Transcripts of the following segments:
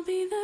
I'll be the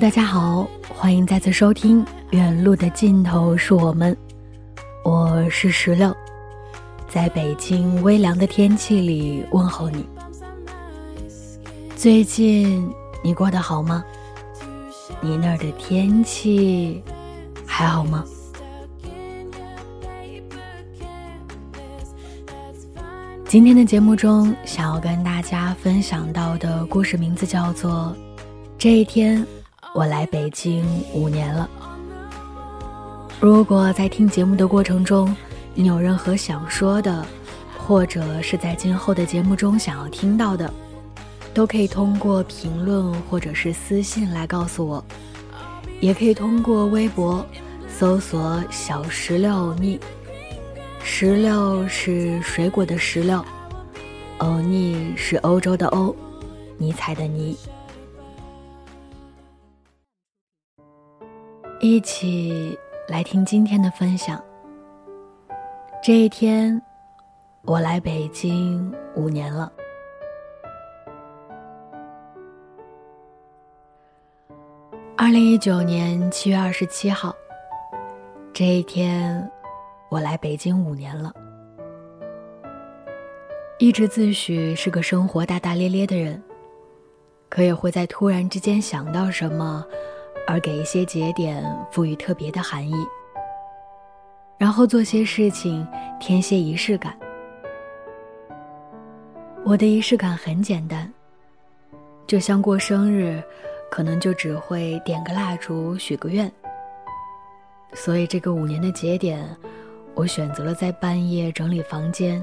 大家好，欢迎再次收听《远路的尽头是我们》，我是石榴，在北京微凉的天气里问候你。最近你过得好吗？你那儿的天气还好吗？今天的节目中，想要跟大家分享到的故事名字叫做。这一天，我来北京五年了。如果在听节目的过程中，你有任何想说的，或者是在今后的节目中想要听到的，都可以通过评论或者是私信来告诉我，也可以通过微博搜索“小石榴欧尼”，石榴是水果的石榴，欧尼是欧洲的欧，尼采的尼。一起来听今天的分享。这一天，我来北京五年了。二零一九年七月二十七号，这一天，我来北京五年了。一直自诩是个生活大大咧咧的人，可也会在突然之间想到什么。而给一些节点赋予特别的含义，然后做些事情添些仪式感。我的仪式感很简单，就像过生日，可能就只会点个蜡烛许个愿。所以这个五年的节点，我选择了在半夜整理房间，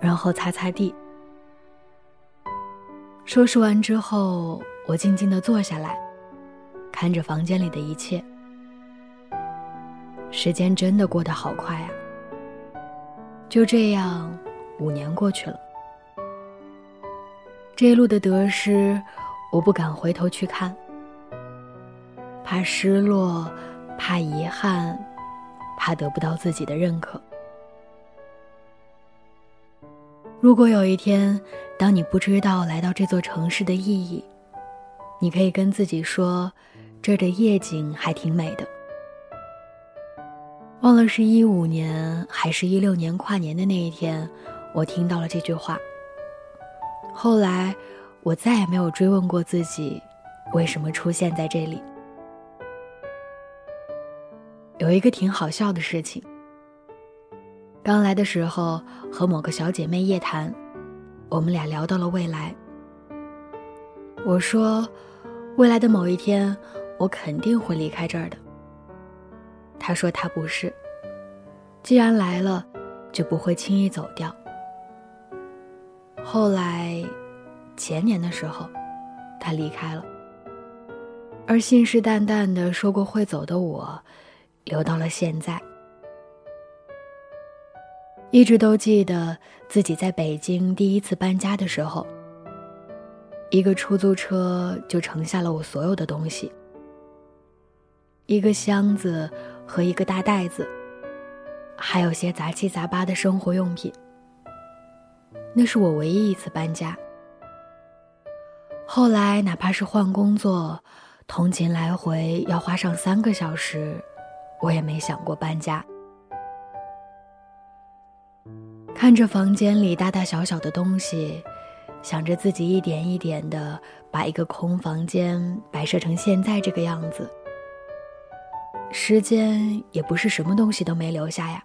然后擦擦地。收拾完之后，我静静地坐下来。看着房间里的一切，时间真的过得好快啊！就这样，五年过去了。这一路的得失，我不敢回头去看，怕失落，怕遗憾，怕得不到自己的认可。如果有一天，当你不知道来到这座城市的意义，你可以跟自己说。这儿的夜景还挺美的。忘了是一五年还是一六年跨年的那一天，我听到了这句话。后来，我再也没有追问过自己，为什么出现在这里。有一个挺好笑的事情。刚来的时候和某个小姐妹夜谈，我们俩聊到了未来。我说，未来的某一天。我肯定会离开这儿的。他说他不是，既然来了，就不会轻易走掉。后来，前年的时候，他离开了，而信誓旦旦的说过会走的我，留到了现在。一直都记得自己在北京第一次搬家的时候，一个出租车就盛下了我所有的东西，一个箱子和一个大袋子，还有些杂七杂八的生活用品。那是我唯一一次搬家。后来哪怕是换工作，通勤来回要花上三个小时，我也没想过搬家。看着房间里大大小小的东西，想着自己一点一点的把一个空房间摆设成现在这个样子，时间也不是什么东西都没留下呀，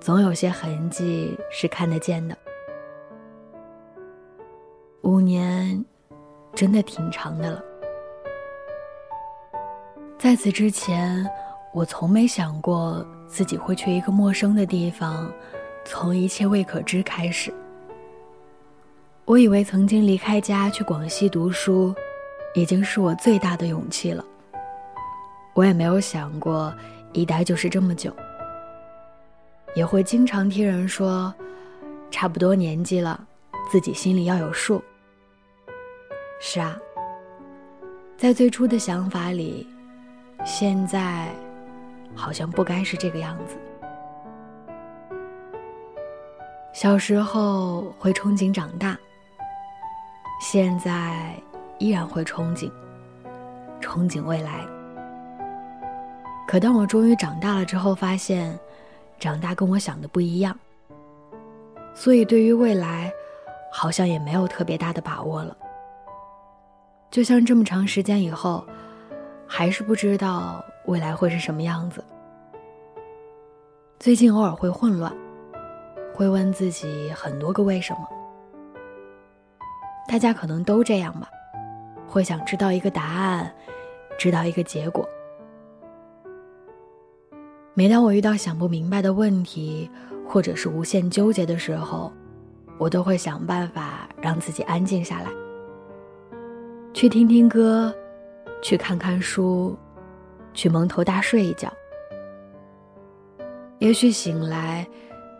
总有些痕迹是看得见的。五年，真的挺长的了。在此之前，我从没想过自己会去一个陌生的地方。从一切未可知开始，我以为曾经离开家去广西读书，已经是我最大的勇气了。我也没有想过一待就是这么久。也会经常听人说，差不多年纪了，自己心里要有数。是啊，在最初的想法里，现在好像不该是这个样子。小时候会憧憬长大，现在依然会憧憬，憧憬未来。可当我终于长大了之后，发现，长大跟我想的不一样，所以对于未来，好像也没有特别大的把握了。就像这么长时间以后，还是不知道未来会是什么样子。最近偶尔会混乱。会问自己很多个为什么，大家可能都这样吧，会想知道一个答案，知道一个结果。每当我遇到想不明白的问题，或者是无限纠结的时候，我都会想办法让自己安静下来，去听听歌，去看看书，去蒙头大睡一觉。也许醒来。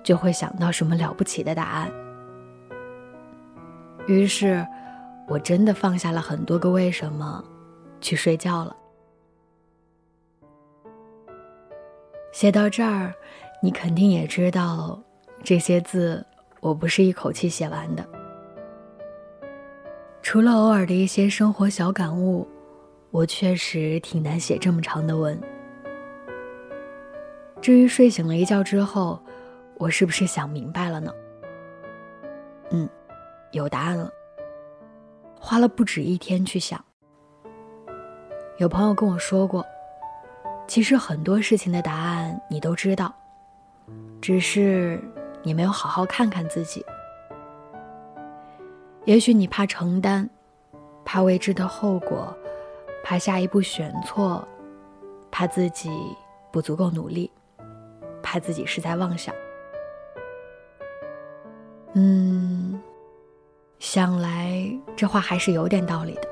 就会想到什么了不起的答案。于是，我真的放下了很多个为什么，去睡觉了。写到这儿，你肯定也知道，这些字我不是一口气写完的。除了偶尔的一些生活小感悟，我确实挺难写这么长的文。至于睡醒了一觉之后。我是不是想明白了呢？嗯，有答案了。花了不止一天去想。有朋友跟我说过，其实很多事情的答案你都知道，只是你没有好好看看自己。也许你怕承担，怕未知的后果，怕下一步选错，怕自己不足够努力，怕自己是在妄想。嗯，想来这话还是有点道理的。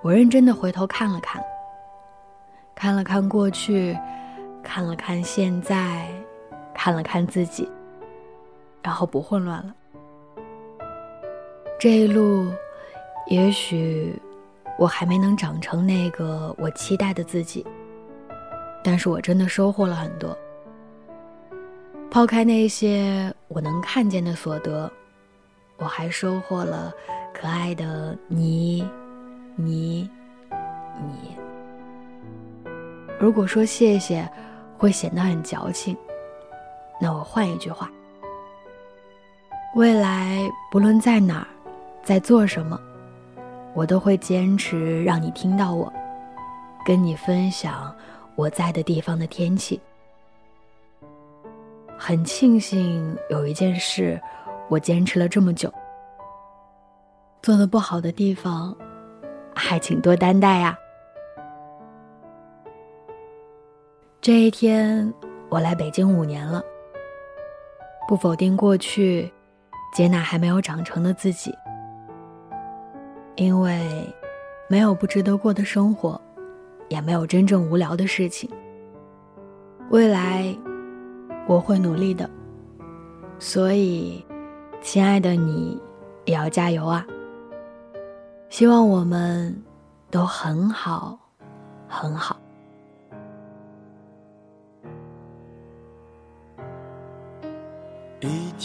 我认真的回头看了看，看了看过去，看了看现在，看了看自己，然后不混乱了。这一路，也许我还没能长成那个我期待的自己，但是我真的收获了很多。抛开那些我能看见的所得，我还收获了可爱的你，你，你。如果说谢谢会显得很矫情，那我换一句话：未来不论在哪儿，在做什么，我都会坚持让你听到我，跟你分享我在的地方的天气。很庆幸有一件事，我坚持了这么久。做的不好的地方，还请多担待呀。这一天，我来北京五年了。不否定过去，接纳还没有长成的自己，因为没有不值得过的生活，也没有真正无聊的事情。未来我会努力的，所以，亲爱的你，也要加油啊！希望我们都很好，很好。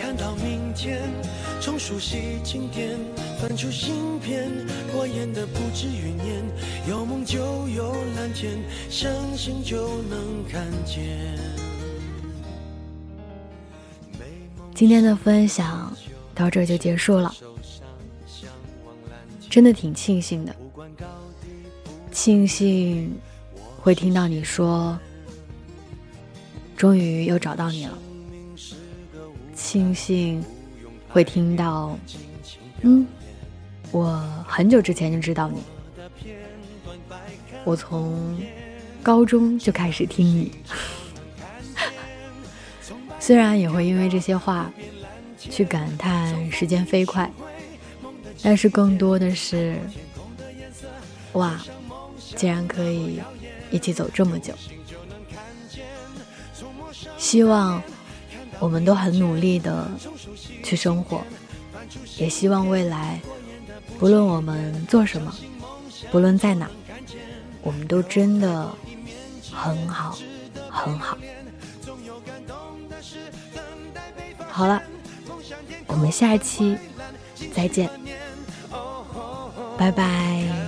看到明天，从熟悉经典翻出新篇。过眼的不止云烟，有梦就有蓝天，相信就能看见。今天的分享到这就结束了，真的挺庆幸的，庆幸会听到你说，终于又找到你了，庆幸会听到，嗯，我很久之前就知道你，我从高中就开始听你。虽然也会因为这些话去感叹时间飞快，但是更多的是，哇，竟然可以一起走这么久。希望我们都很努力的去生活，也希望未来，不论我们做什么，不论在哪，我们都真的很好，很好。好了，我们下一期再见，拜拜。